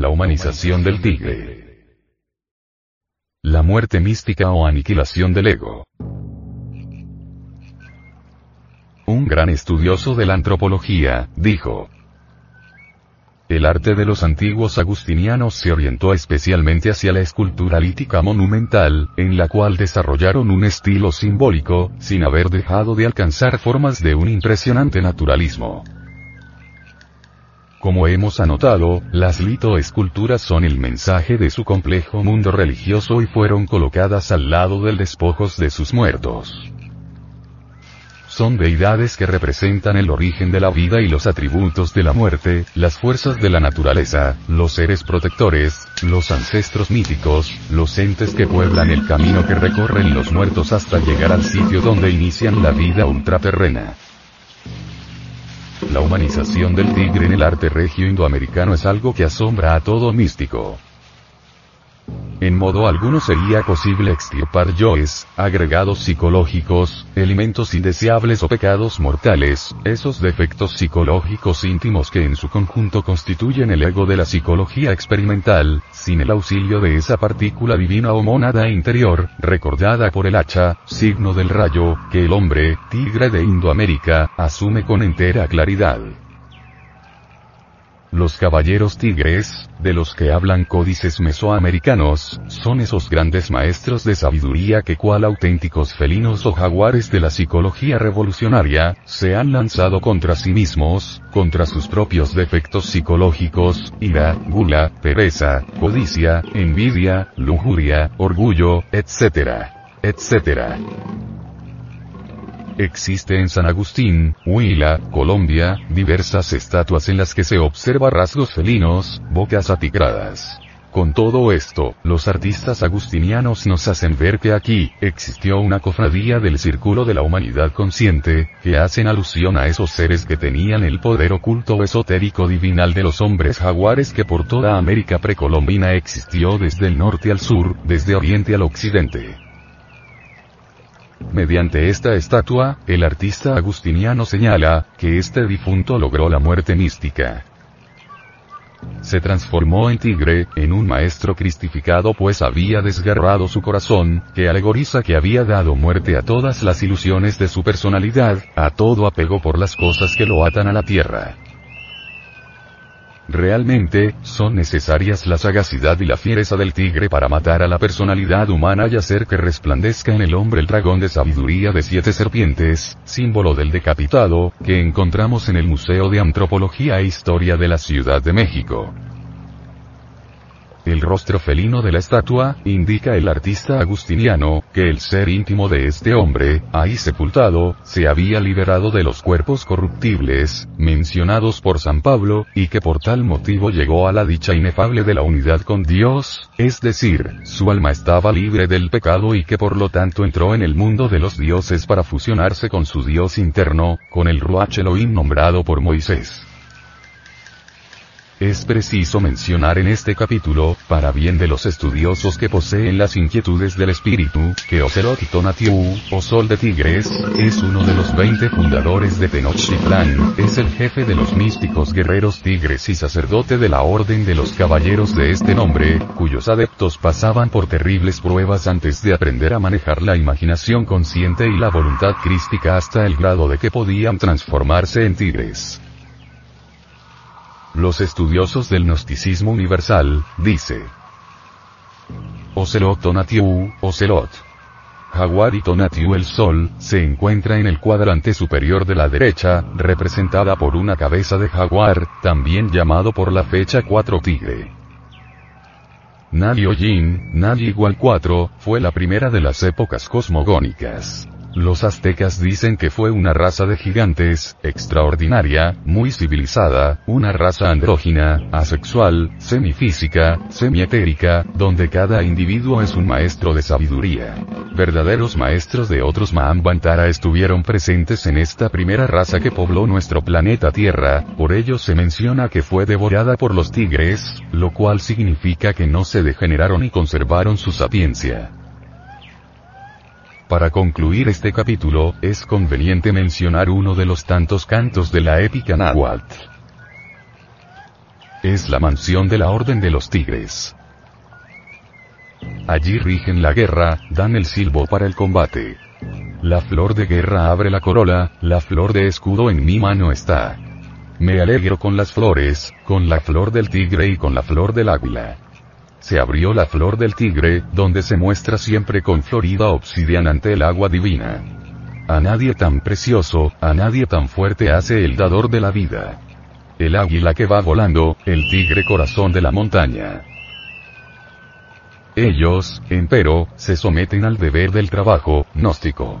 La humanización del tigre. La muerte mística o aniquilación del ego. Un gran estudioso de la antropología, dijo, el arte de los antiguos agustinianos se orientó especialmente hacia la escultura lítica monumental, en la cual desarrollaron un estilo simbólico, sin haber dejado de alcanzar formas de un impresionante naturalismo. Como hemos anotado, las litoesculturas son el mensaje de su complejo mundo religioso y fueron colocadas al lado del despojos de sus muertos son deidades que representan el origen de la vida y los atributos de la muerte, las fuerzas de la naturaleza, los seres protectores, los ancestros míticos, los entes que pueblan el camino que recorren los muertos hasta llegar al sitio donde inician la vida ultraterrena. La humanización del tigre en el arte regio indoamericano es algo que asombra a todo místico. En modo alguno sería posible extirpar yoes, agregados psicológicos, elementos indeseables o pecados mortales, esos defectos psicológicos íntimos que en su conjunto constituyen el ego de la psicología experimental, sin el auxilio de esa partícula divina o mónada interior, recordada por el hacha, signo del rayo, que el hombre, tigre de Indoamérica, asume con entera claridad. Los caballeros tigres, de los que hablan códices mesoamericanos, son esos grandes maestros de sabiduría que cual auténticos felinos o jaguares de la psicología revolucionaria, se han lanzado contra sí mismos, contra sus propios defectos psicológicos, ira, gula, pereza, codicia, envidia, lujuria, orgullo, etc. etc. Existe en San Agustín, Huila, Colombia, diversas estatuas en las que se observa rasgos felinos, bocas atigradas. Con todo esto, los artistas agustinianos nos hacen ver que aquí, existió una cofradía del círculo de la humanidad consciente, que hacen alusión a esos seres que tenían el poder oculto esotérico divinal de los hombres jaguares que por toda América precolombina existió desde el norte al sur, desde oriente al occidente. Mediante esta estatua, el artista agustiniano señala, que este difunto logró la muerte mística. Se transformó en tigre, en un maestro cristificado pues había desgarrado su corazón, que alegoriza que había dado muerte a todas las ilusiones de su personalidad, a todo apego por las cosas que lo atan a la tierra. Realmente, son necesarias la sagacidad y la fiereza del tigre para matar a la personalidad humana y hacer que resplandezca en el hombre el dragón de sabiduría de siete serpientes, símbolo del decapitado, que encontramos en el Museo de Antropología e Historia de la Ciudad de México. El rostro felino de la estatua, indica el artista agustiniano, que el ser íntimo de este hombre, ahí sepultado, se había liberado de los cuerpos corruptibles, mencionados por San Pablo, y que por tal motivo llegó a la dicha inefable de la unidad con Dios, es decir, su alma estaba libre del pecado y que por lo tanto entró en el mundo de los dioses para fusionarse con su Dios interno, con el Ruach Elohim nombrado por Moisés. Es preciso mencionar en este capítulo, para bien de los estudiosos que poseen las inquietudes del espíritu, que Ocelot Tonatiuh, o Sol de Tigres, es uno de los 20 fundadores de Tenochtitlan, es el jefe de los místicos guerreros tigres y sacerdote de la orden de los caballeros de este nombre, cuyos adeptos pasaban por terribles pruebas antes de aprender a manejar la imaginación consciente y la voluntad crística hasta el grado de que podían transformarse en tigres. Los estudiosos del gnosticismo universal, dice. Ocelot Tonatiuh, Ocelot. Jaguar y Tonatiuh el Sol, se encuentra en el cuadrante superior de la derecha, representada por una cabeza de jaguar, también llamado por la fecha 4 tigre. Nali Yin, Nali igual 4, fue la primera de las épocas cosmogónicas. Los aztecas dicen que fue una raza de gigantes, extraordinaria, muy civilizada, una raza andrógina, asexual, semifísica, semietérica, donde cada individuo es un maestro de sabiduría. Verdaderos maestros de otros Mahambantara estuvieron presentes en esta primera raza que pobló nuestro planeta Tierra, por ello se menciona que fue devorada por los tigres, lo cual significa que no se degeneraron y conservaron su sapiencia. Para concluir este capítulo, es conveniente mencionar uno de los tantos cantos de la épica náhuatl. Es la mansión de la Orden de los Tigres. Allí rigen la guerra, dan el silbo para el combate. La flor de guerra abre la corola, la flor de escudo en mi mano está. Me alegro con las flores, con la flor del tigre y con la flor del águila. Se abrió la flor del tigre, donde se muestra siempre con florida obsidiana ante el agua divina. A nadie tan precioso, a nadie tan fuerte hace el dador de la vida. El águila que va volando, el tigre corazón de la montaña. Ellos, empero, se someten al deber del trabajo, gnóstico.